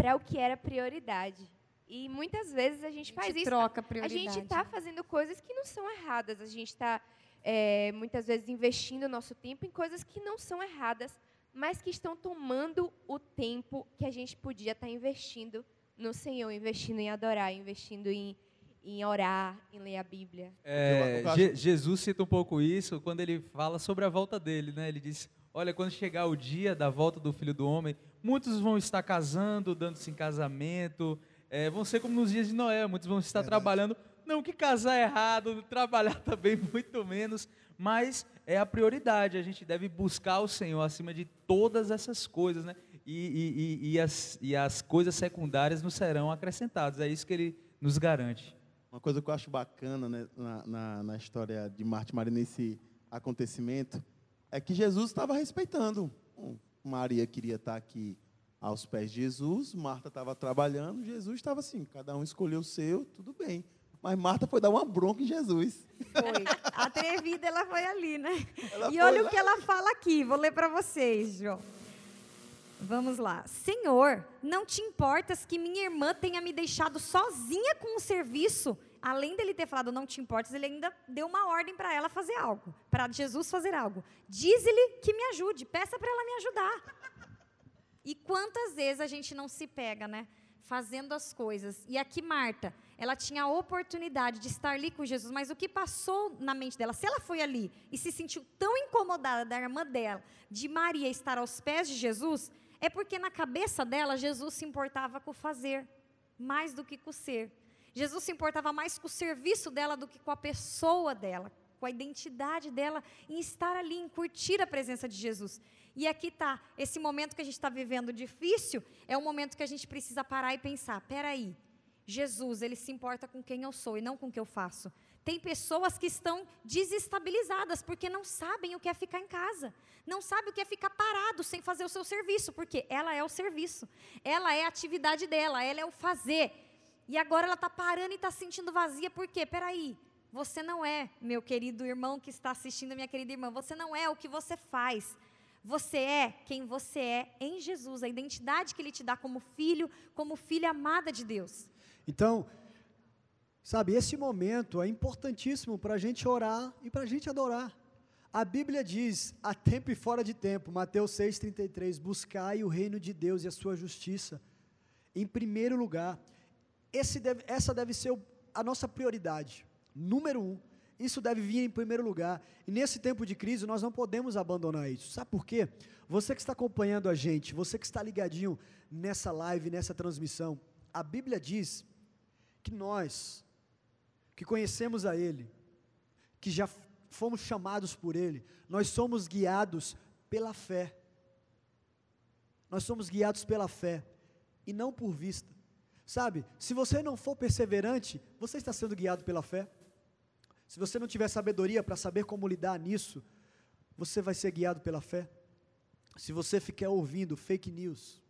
para o que era prioridade. E muitas vezes a gente, A faz gente isso. troca A prioridade. gente está fazendo coisas que não são erradas. A gente está, é, muitas vezes, investindo o nosso tempo em coisas que não são erradas, mas que estão tomando o tempo que a gente podia estar investindo no Senhor, investindo em adorar, investindo em, em orar, em ler a Bíblia. É, Je- Jesus cita um pouco isso quando ele fala sobre a volta dele, né? Ele diz: Olha, quando chegar o dia da volta do Filho do Homem, muitos vão estar casando, dando-se em casamento, é, vão ser como nos dias de Noé, muitos vão estar trabalhando. Não que casar é errado, trabalhar também muito menos, mas é a prioridade. A gente deve buscar o Senhor acima de todas essas coisas, né? E, e- e- e as, e as coisas secundárias nos serão acrescentadas. É isso que ele nos garante. Uma coisa que eu acho bacana né, na, na, na história de Marta e Maria nesse acontecimento é que Jesus estava respeitando. Maria queria estar aqui aos pés de Jesus, Marta estava trabalhando, Jesus estava assim, cada um escolheu o seu, tudo bem. Mas Marta foi dar uma bronca em Jesus. Foi. Atrevida ela foi ali, né? Ela e olha lá. o que ela fala aqui, vou ler para vocês, João. Vamos lá. Senhor, não te importas que minha irmã tenha me deixado sozinha com o serviço? Além dele ter falado não te importas, ele ainda deu uma ordem para ela fazer algo, para Jesus fazer algo. Diz-lhe que me ajude, peça para ela me ajudar. E quantas vezes a gente não se pega, né? Fazendo as coisas. E aqui, Marta, ela tinha a oportunidade de estar ali com Jesus, mas o que passou na mente dela? Se ela foi ali e se sentiu tão incomodada da irmã dela, de Maria estar aos pés de Jesus, é porque na cabeça dela, Jesus se importava com o fazer, mais do que com o ser. Jesus se importava mais com o serviço dela do que com a pessoa dela, com a identidade dela, em estar ali, em curtir a presença de Jesus. E aqui está, esse momento que a gente está vivendo difícil, é um momento que a gente precisa parar e pensar: peraí, Jesus, ele se importa com quem eu sou e não com o que eu faço. Tem pessoas que estão desestabilizadas porque não sabem o que é ficar em casa, não sabem o que é ficar parado sem fazer o seu serviço, porque ela é o serviço, ela é a atividade dela, ela é o fazer. E agora ela está parando e está se sentindo vazia, por quê? Peraí, você não é, meu querido irmão que está assistindo, minha querida irmã, você não é o que você faz. Você é quem você é em Jesus, a identidade que Ele te dá como filho, como filha amada de Deus. Então, sabe, esse momento é importantíssimo para a gente orar e para a gente adorar. A Bíblia diz, a tempo e fora de tempo, Mateus 6,33, buscai o reino de Deus e a sua justiça, em primeiro lugar. Deve- essa deve ser a nossa prioridade, número um. Isso deve vir em primeiro lugar. E nesse tempo de crise, nós não podemos abandonar isso. Sabe por quê? Você que está acompanhando a gente, você que está ligadinho nessa live, nessa transmissão, a Bíblia diz que nós, que conhecemos a Ele, que já fomos chamados por Ele, nós somos guiados pela fé. Nós somos guiados pela fé e não por vista. Sabe, se você não for perseverante, você está sendo guiado pela fé. Se você não tiver sabedoria para saber como lidar nisso, você vai ser guiado pela fé. Se você ficar ouvindo fake news,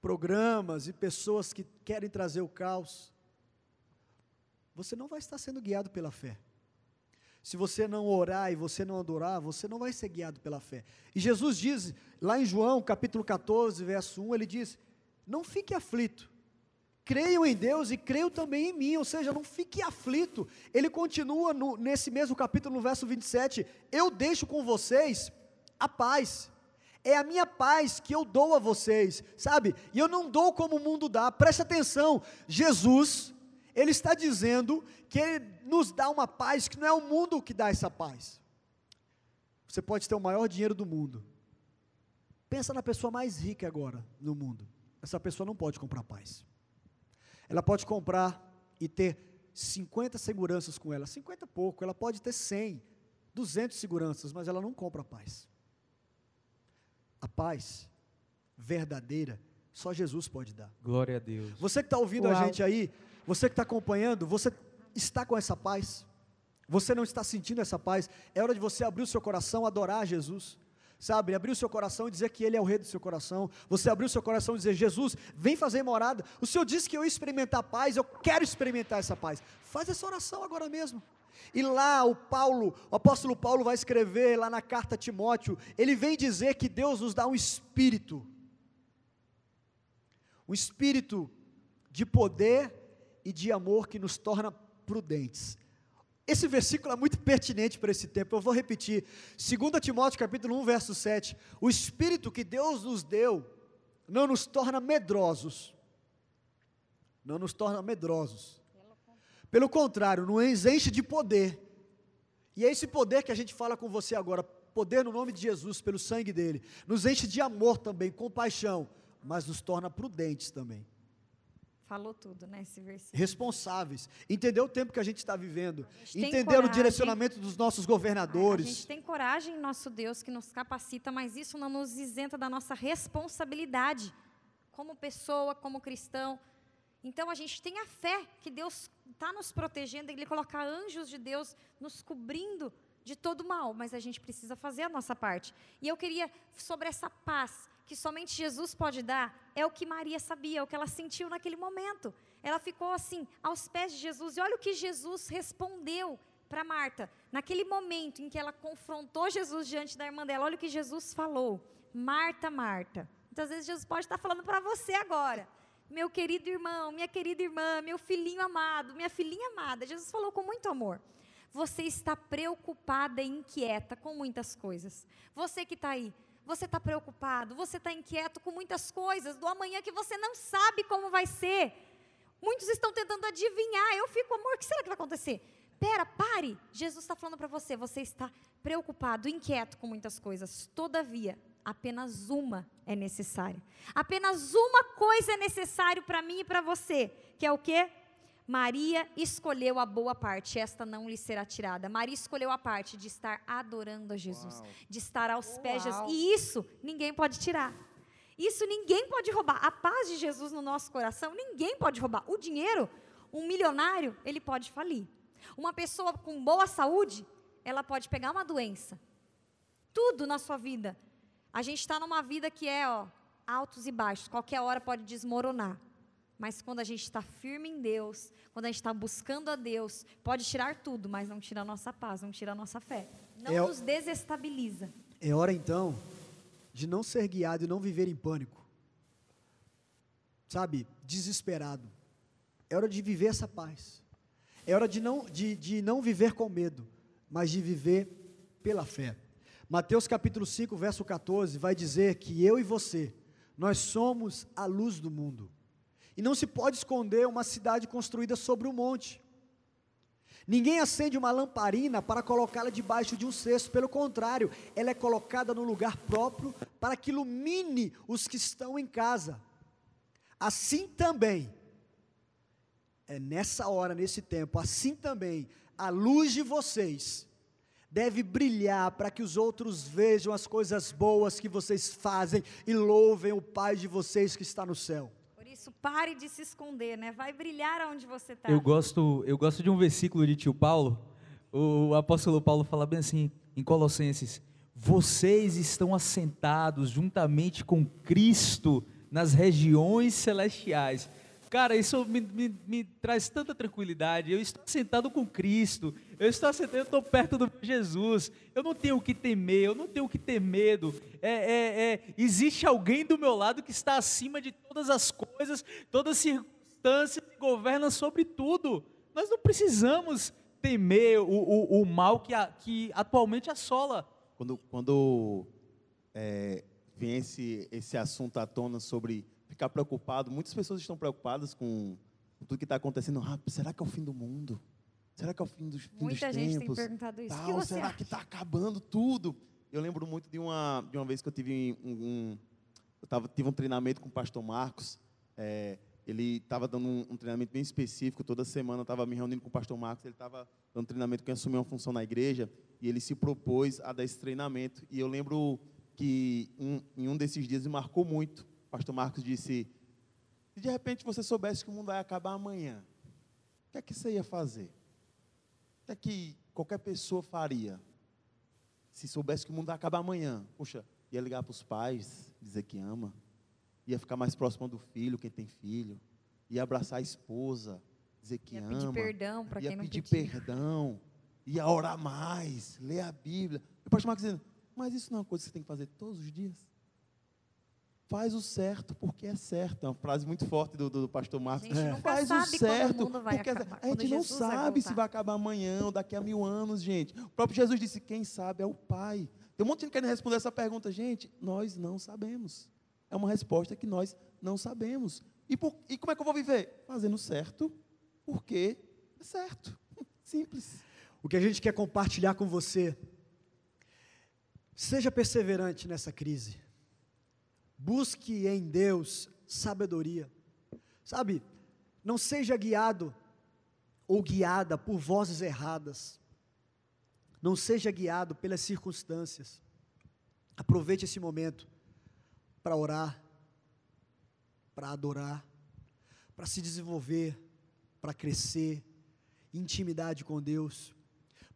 programas e pessoas que querem trazer o caos, você não vai estar sendo guiado pela fé. Se você não orar e você não adorar, você não vai ser guiado pela fé. E Jesus diz, lá em João, capítulo 14, verso 1, ele diz: Não fique aflito. Creiam em Deus e creiam também em mim, ou seja, não fique aflito. Ele continua no- nesse mesmo capítulo, no verso 27, eu deixo com vocês a paz. É a minha paz que eu dou a vocês, sabe? E eu não dou como o mundo dá. Preste atenção, Jesus, ele está dizendo que ele nos dá uma paz que não é o mundo que dá essa paz. Você pode ter o maior dinheiro do mundo. Pensa na pessoa mais rica agora no mundo. Essa pessoa não pode comprar paz. Ela pode comprar e ter 50 seguranças com ela, 50 pouco, ela pode ter 100, 200 seguranças, mas ela não compra paz. A paz verdadeira, só Jesus pode dar. Glória a Deus. Você que está ouvindo a Uau. gente aí, você que está acompanhando, você está com essa paz? Você não está sentindo essa paz? É hora de você abrir o seu coração, adorar Jesus. Sabe, abrir o seu coração e dizer que Ele é o rei do seu coração. Você abrir o seu coração e dizer: Jesus, vem fazer morada. O Senhor disse que eu ia experimentar paz, eu quero experimentar essa paz. Faz essa oração agora mesmo. E lá o Paulo, o apóstolo Paulo vai escrever lá na carta a Timóteo, ele vem dizer que Deus nos dá um espírito. Um espírito de poder e de amor que nos torna prudentes. Esse versículo é muito pertinente para esse tempo. Eu vou repetir. 2 Timóteo capítulo 1, verso 7. O espírito que Deus nos deu não nos torna medrosos. Não nos torna medrosos. Pelo contrário, nos enche de poder. E é esse poder que a gente fala com você agora, poder no nome de Jesus, pelo sangue dele, nos enche de amor também, compaixão, mas nos torna prudentes também. Falou tudo, né, esse versículo. Responsáveis. Entender o tempo que a gente está vivendo. tem Entender o coragem. direcionamento dos nossos A governadores. gente tem coragem em nosso Deus que nos capacita, mas isso não nos isenta da nossa responsabilidade como pessoa, como cristão. Então a gente tem a fé que Deus está nos protegendo, Ele coloca anjos de Deus nos cobrindo de todo mal, mas a gente precisa fazer a nossa parte. E eu queria, sobre essa paz que somente Jesus pode dar, é o que Maria sabia, é o que ela sentiu naquele momento. Ela ficou assim, aos pés de Jesus, e olha o que Jesus respondeu para Marta, naquele momento em que ela confrontou Jesus diante da irmã dela, olha o que Jesus falou: Marta, Marta. Muitas vezes Jesus pode estar falando para você agora. Meu querido irmão, minha querida irmã, meu filhinho amado, minha filhinha amada. Jesus falou com muito amor. Você está preocupada e inquieta com muitas coisas. Você que está aí, você está preocupado, você está inquieto com muitas coisas do amanhã que você não sabe como vai ser. Muitos estão tentando adivinhar. Eu fico, amor, o que será que vai acontecer? Pera, pare. Jesus está falando para você. Você está preocupado, inquieto com muitas coisas. Todavia, apenas uma é necessária. Apenas uma coisa é necessário para mim e para você, que é o quê? Maria escolheu a boa parte, esta não lhe será tirada. Maria escolheu a parte de estar adorando a Jesus, de estar aos pés de Jesus. E isso ninguém pode tirar. Isso ninguém pode roubar. A paz de Jesus no nosso coração, ninguém pode roubar. O dinheiro, um milionário, ele pode falir. Uma pessoa com boa saúde, ela pode pegar uma doença. Tudo na sua vida. A gente está numa vida que é, ó, altos e baixos. Qualquer hora pode desmoronar. Mas quando a gente está firme em Deus, quando a gente está buscando a Deus, pode tirar tudo, mas não tira a nossa paz, não tira a nossa fé. Não É nos desestabiliza. É hora então de não ser guiado e não viver em pânico. Sabe, desesperado. É hora de viver essa paz. É hora de não, de, de não viver com medo, mas de viver pela fé. Mateus capítulo 5, verso 14, vai dizer que eu e você, nós somos a luz do mundo. E não se pode esconder uma cidade construída sobre um monte. Ninguém acende uma lamparina para colocá-la debaixo de um cesto, pelo contrário, ela é colocada no lugar próprio para que ilumine os que estão em casa. Assim também, é nessa hora, nesse tempo, assim também, a luz de vocês deve brilhar para que os outros vejam as coisas boas que vocês fazem e louvem o Pai de vocês que está no céu. Isso, pare de se esconder, né? Vai brilhar aonde você está. Eu gosto, eu gosto de um versículo de tio Paulo. O apóstolo Paulo fala bem assim em Colossenses: Vocês estão assentados juntamente com Cristo nas regiões celestiais. Cara, isso me, me- me traz tanta tranquilidade. Eu estou sentado com Cristo. Eu estou sentado, eu estou perto do Jesus. Eu não tenho o que temer, eu não tenho o que ter medo. É, é, é, existe alguém do meu lado que está acima de todas as coisas, todas as circunstâncias, e governa sobre tudo. Nós não precisamos temer o, o, o mal que, a- que atualmente assola. Quando, quando é, vem esse, esse assunto à tona sobre ficar preocupado, muitas pessoas estão preocupadas com tudo que está acontecendo. Ah, será que é o fim do mundo? Será que é o fim dos, fim Muita dos gente tem tempos? perguntado isso. Que Tal, você será acha? que está acabando tudo? Eu lembro muito de uma, de uma vez que eu tive um, um- eu tava, tive um treinamento com o pastor Marcos. é, ele estava dando um, um treinamento bem específico. Toda semana eu estava me reunindo com o pastor Marcos. Ele estava dando treinamento que assumir uma função na igreja. E ele se propôs a dar esse treinamento. E eu lembro que um- em um desses dias me marcou muito. Pastor Marcos disse: Se de repente você soubesse que o mundo vai acabar amanhã, o que é que você ia fazer? O que é que qualquer pessoa faria? Se soubesse que o mundo vai acabar amanhã, puxa, ia ligar para os pais, dizer que ama, ia ficar mais próximo do filho, quem tem filho, ia abraçar a esposa, dizer que Ia ama, pedir perdão para ia quem não pedir perdão. e a orar mais, ler a Bíblia. O pastor Marcos dizendo, mas isso não é uma coisa que você tem que fazer todos os dias? Faz o certo porque é certo. É uma frase muito forte do, do, do pastor Marcos. A gente nunca Faz sabe o quando o certo. mundo vai porque é- acabar, a gente quando não Jesus vai sabe se voltar. vai acabar amanhã ou daqui a mil anos, gente. O próprio Jesus disse: quem sabe é o Pai. Tem um monte de gente querendo responder essa pergunta. Gente, nós não sabemos. É uma resposta que nós não sabemos. E, por- e como é que eu vou viver? Fazendo certo, porque é certo. Simples. O que a gente quer compartilhar com você, seja perseverante nessa crise. Busque em Deus sabedoria. Sabe, não seja guiado ou guiada por vozes erradas. Não seja guiado pelas circunstâncias. Aproveite esse momento para orar, para adorar, para se desenvolver, para crescer, intimidade com Deus,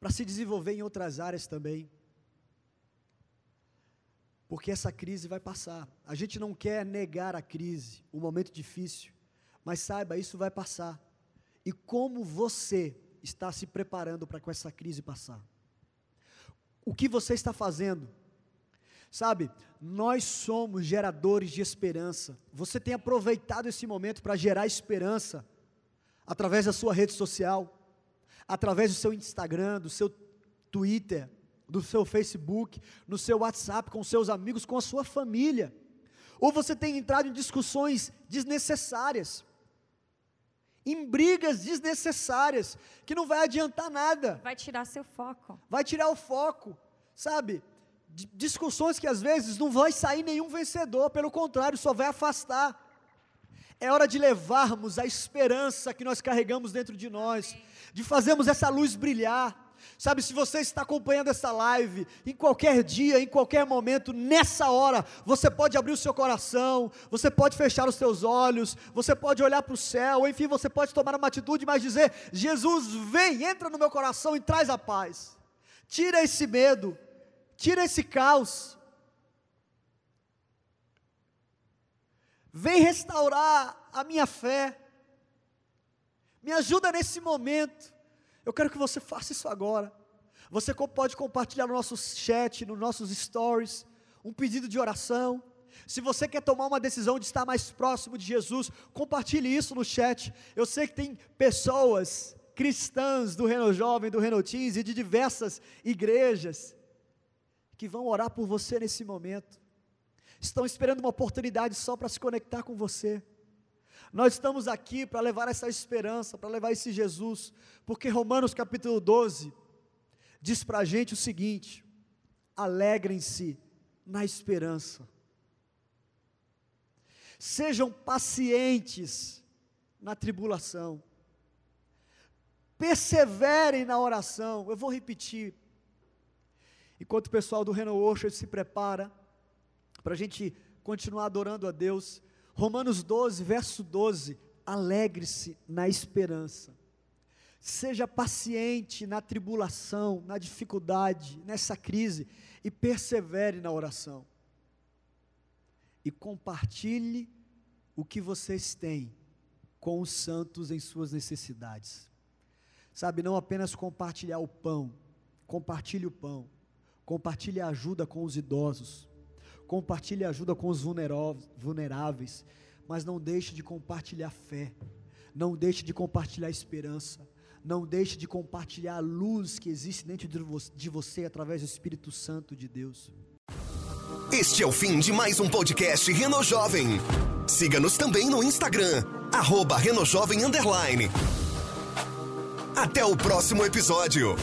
para se desenvolver em outras áreas também. Porque essa crise vai passar. A gente não quer negar a crise, o momento difícil, mas saiba, isso vai passar. E como você está se preparando para com essa crise passar? O que você está fazendo? Sabe, nós somos geradores de esperança. Você tem aproveitado esse momento para gerar esperança através da sua rede social, através do seu Instagram, do seu Twitter, do seu Facebook, no seu WhatsApp, com seus amigos, com a sua família. Ou você tem entrado em discussões desnecessárias, em brigas desnecessárias, que não vai adiantar nada Vai tirar seu foco. vai tirar o foco, sabe? D- discussões que às vezes não vai sair nenhum vencedor, pelo contrário, só vai afastar. É hora de levarmos a esperança que nós carregamos dentro de nós, de fazermos essa luz brilhar. Sabe, se você está acompanhando essa live, em qualquer dia, em qualquer momento, nessa hora, você pode abrir o seu coração, você pode fechar os seus olhos, você pode olhar para o céu, enfim, você pode tomar uma atitude, mas dizer: Jesus, vem, entra no meu coração e traz a paz. Tira esse medo, tira esse caos. Vem restaurar a minha fé. Me ajuda nesse momento. Eu quero que você faça isso agora. Você pode compartilhar no nosso chat, nos nossos stories, um pedido de oração. Se você quer tomar uma decisão de estar mais próximo de Jesus, compartilhe isso no chat. Eu sei que tem pessoas cristãs do Reno Jovem, do Reno Teens e de diversas igrejas que vão orar por você nesse momento. Estão esperando uma oportunidade só para se conectar com você. Nós estamos aqui para levar essa esperança, para levar esse Jesus, porque Romanos capítulo 12 diz para a gente o seguinte: alegrem-se na esperança, sejam pacientes na tribulação, perseverem na oração. Eu vou repetir, enquanto o pessoal do Reno Worship se prepara para a gente continuar adorando a Deus. Romanos 12, verso 12: alegre-se na esperança, seja paciente na tribulação, na dificuldade, nessa crise, e persevere na oração. E compartilhe o que vocês têm com os santos em suas necessidades. Sabe, não apenas compartilhar o pão, compartilhe o pão, compartilhe a ajuda com os idosos, compartilhe ajuda com os vulneráveis, mas não deixe de compartilhar fé, não deixe de compartilhar esperança, não deixe de compartilhar a luz que existe dentro de vo- de você através do Espírito Santo de Deus. Este é o fim de mais um podcast Reno Jovem. Siga-nos também no Instagram, arroba. Até o próximo episódio.